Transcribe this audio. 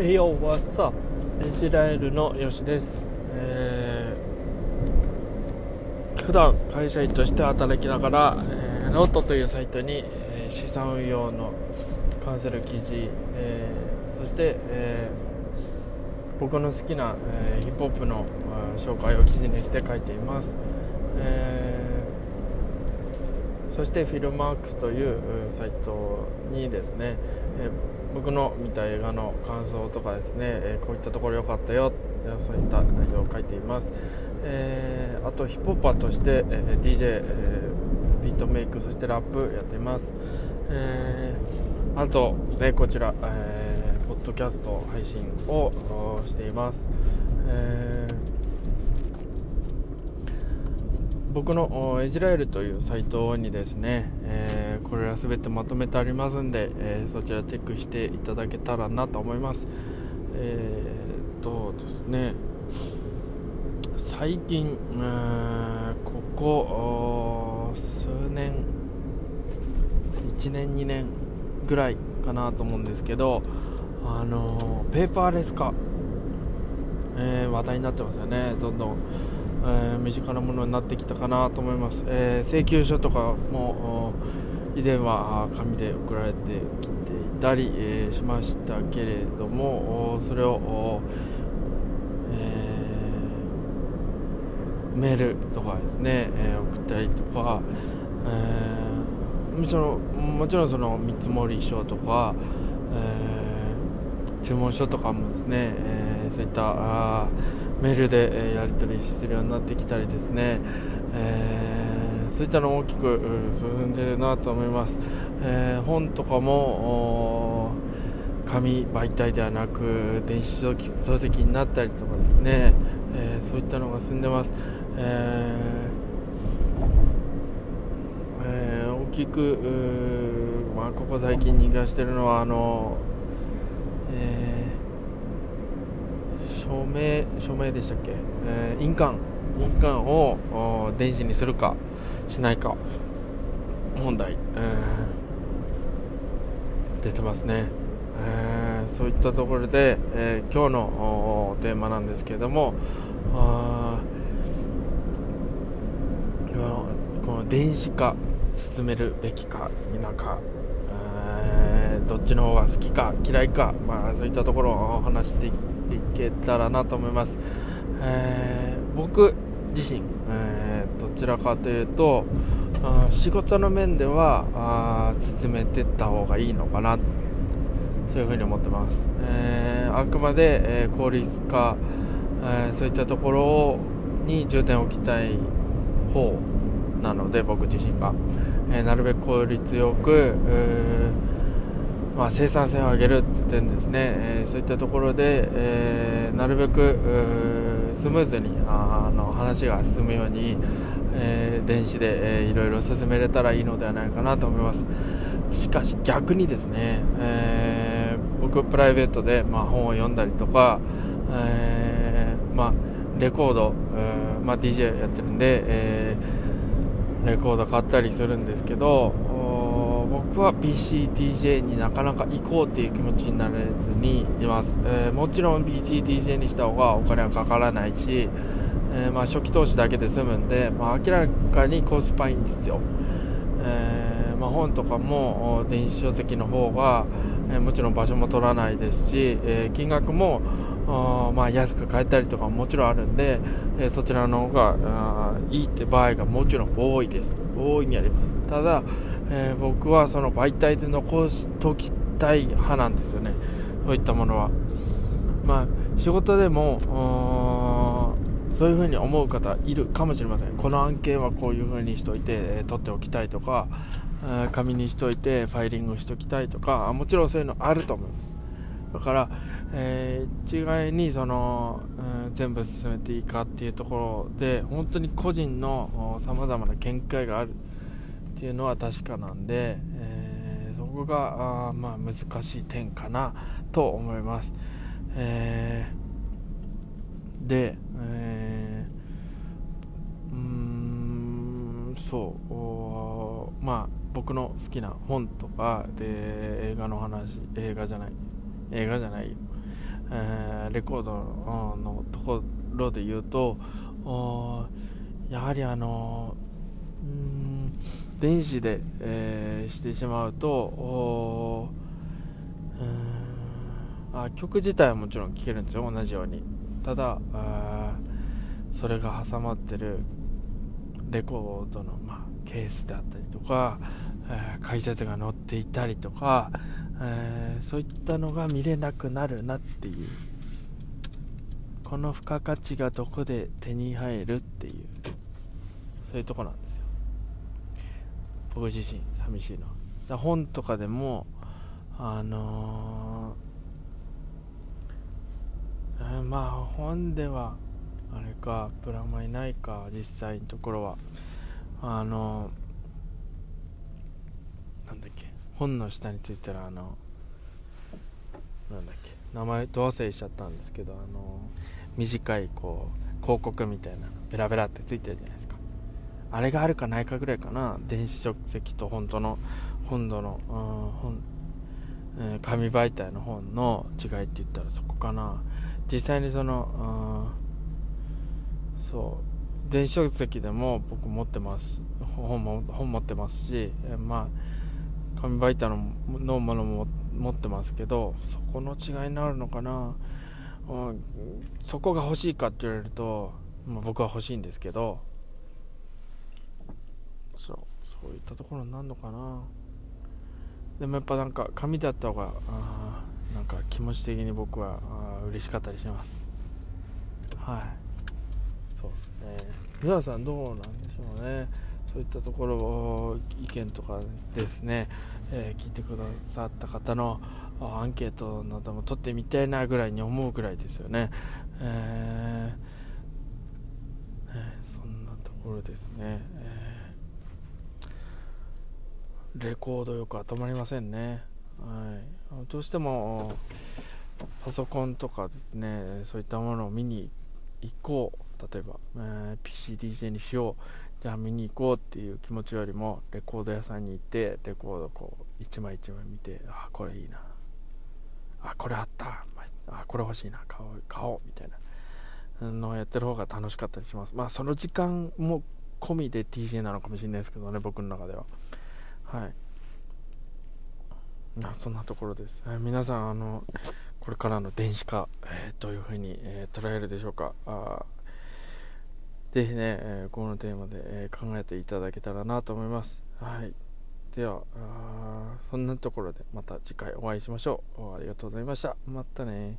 栄養はさイスラエルのよしです、えー、普段会社員として働きながら、えー、ノートというサイトに、えー、資産運用の関する記事、えー、そして、えー、僕の好きな、えー、ヒップホップの、紹介を記事にして書いています、えー、そして Filmarks というサイトにですね、えー僕の見た映画の感想とかですね、えー、こういったところ良かったよそういった内容を書いています、えー、あとヒップホッパーとして、えー、DJ、えー、ビートメイクそしてラップやっています、えあと、ね、こちら、えー、ポッドキャスト配信をしています、え僕のエジラエルというサイトにですね、えー、これら全てまとめてありますんで、えー、そちらチェックしていただけたらなと思います。えー、っとですね最近ここ数年1年2年ぐらいかなと思うんですけどあのペーパーレス化、え話題になってますよね。どんどんえー、身近なものになってきたかなと思います、えー、請求書とかも以前は紙で送られてきていたり、えー、しましたけれどもそれを、えメールとかですね、え送ったりとか、えもちろんもちろんその見積書とか、え注文書とかもですね、えそういったメールで、えやり取りするようになってきたりですね、えー、そういったの大きく進んでるなと思います、えー、本とかも紙媒体ではなく電子書籍になったりとかですね、えー、そういったのが進んでます、ええー、大きく、まあ、ここ最近人気がしてるのはあの、署名署名でしたっけ、えー、印鑑。印鑑を電子にするかしないか。問題、えー、出てますね、えー、そういったところで、えー、今日のテーマなんですけれどもこの電子化進めるべきか否か、えー、どっちの方が好きか嫌いか、まあ、そういったところを話していいけたらなと思います、えー、僕自身、えー、どちらかというと仕事の面では進めていった方がいいのかなそういうふうに思ってます、えー、あくまで、えー、効率化、えー、そういったところに重点を置きたい方なので僕自身が、えなるべく効率よく、まあ、生産性を上げるって点ですね、えー、そういったところで、えー、なるべくスムーズにあの話が進むように、えー、電子で、えー、いろいろ進めれたらいいのではないかなと思います。しかし逆にですね、えー、僕プライベートで、まあ、本を読んだりとか、えーまあ、レコード、えーまあ、DJ やってるんで、えー、レコード買ったりするんですけど僕は PCDJ になかなか行こうっていう気持ちになれずにいます、えー、もちろん PCDJ にした方がお金はかからないし、えー、まあ、初期投資だけで済むんで、まあ、明らかにコスパいいんですよ、えー、まあ、本とかも電子書籍の方が、えもちろん場所も取らないですし、え金額もまあ、安く買えたりとかももちろんあるんで、えそちらの方がいいって場合がもちろん多いです。大いにあります。ただえー、僕はその媒体で残しておきたい派なんですよね。そういったものは。まあ仕事でもそういうふうに思う方いるかもしれません。この案件はこういうふうにしといて、えー、取っておきたいとか、えー、紙にしといてファイリングしときたいとかもちろんそういうのあると思います。だから、えー、一概にその、うん、全部進めていいかっていうところで本当に個人のさまざまな見解がある。っていうのは確かなんで、えー、そこがあまあ難しい点かなと思います。えー、で、えー、うんそうまあ僕の好きな本とかで映画の話映画じゃない映画じゃないえー、レコードのところで言うとやはりあのうん電子で、えー、してしまうとあ曲自体はもちろん聴けるんですよ同じように。ただそれが挟まってるレコードの、まあ、ケースであったりとか、えー、解説が載っていたりとか、えー、そういったのが見れなくなるなっていう。この付加価値がどこで手に入るっていうそういうとこなんです。僕自身寂しいのだ本とかでもあのー、え、まあ本ではあれかプラマイないか実際のところは。あのなんだっけ本の下についてるあのなんだっけ名前ど忘れしちゃったんですけどあの短いこう広告みたいなベラベラってついてるじゃない。あれがあるかないかぐらいかな。電子書籍と本当の本土の、うん本、紙媒体の本の違いって言ったらそこかな。実際にその、そう電子書籍でも僕持ってます。本も本持ってますし、えまあ紙媒体ののものも持ってますけどそこの違いになるのかな、うん、そこが欲しいかって言われると、まあ、僕は欲しいんですけどそうそういったところになるのかな。でもやっぱなんか紙だった方があなんか気持ち的に僕はあ嬉しかったりします。はい。そうですね。皆さんどうなんでしょうね。そういったところを意見とかですね、えー、聞いてくださった方のアンケートなども取ってみたいなぐらいに思うぐらいですよね、えーえー、そんなところですね、えー、レコードよく頭まりませんね、はい、どうしてもパソコンとかですねそういったものを見に行こう。例えば、えー、PCDJ にしよう。じゃあ見に行こうっていう気持ちよりもレコード屋さんに行ってレコードこう一枚一枚見てあこれいいな。あこれあった。あこれ欲しいな。買おう買おうみたいな。のをやってる方が楽しかったりします。まあその時間も込みで DJ なのかもしれないですけどね僕の中では。はいあそんなところです、えー、皆さんあのこれからの電子化、えー、どういうふうに、えー、捉えるでしょうかあぜひね、えー、このテーマで、えー、考えていただけたらなと思います。はい。では、そんなところでまた次回お会いしましょう。ありがとうございました。またね